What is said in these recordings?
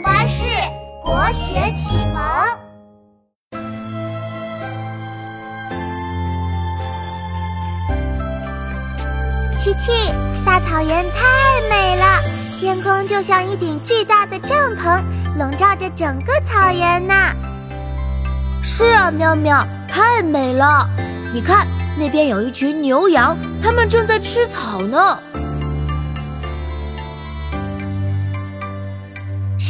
巴士国学启蒙。琪琪，大草原太美了，天空就像一顶巨大的帐篷，笼罩着整个草原呢。是啊，妙妙，太美了。你看，那边有一群牛羊，它们正在吃草呢。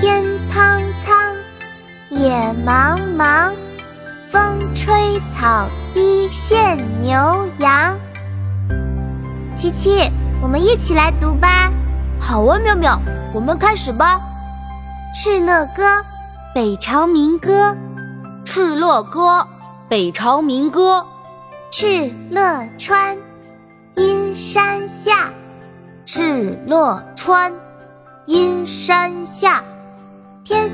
天苍苍，野茫茫，风吹草低见牛羊。琪琪，我们一起来读吧。好啊，妙妙，我们开始吧。《敕勒歌》北朝民歌。《敕勒歌》北朝民歌。敕勒川，阴山下。敕勒川，阴山下。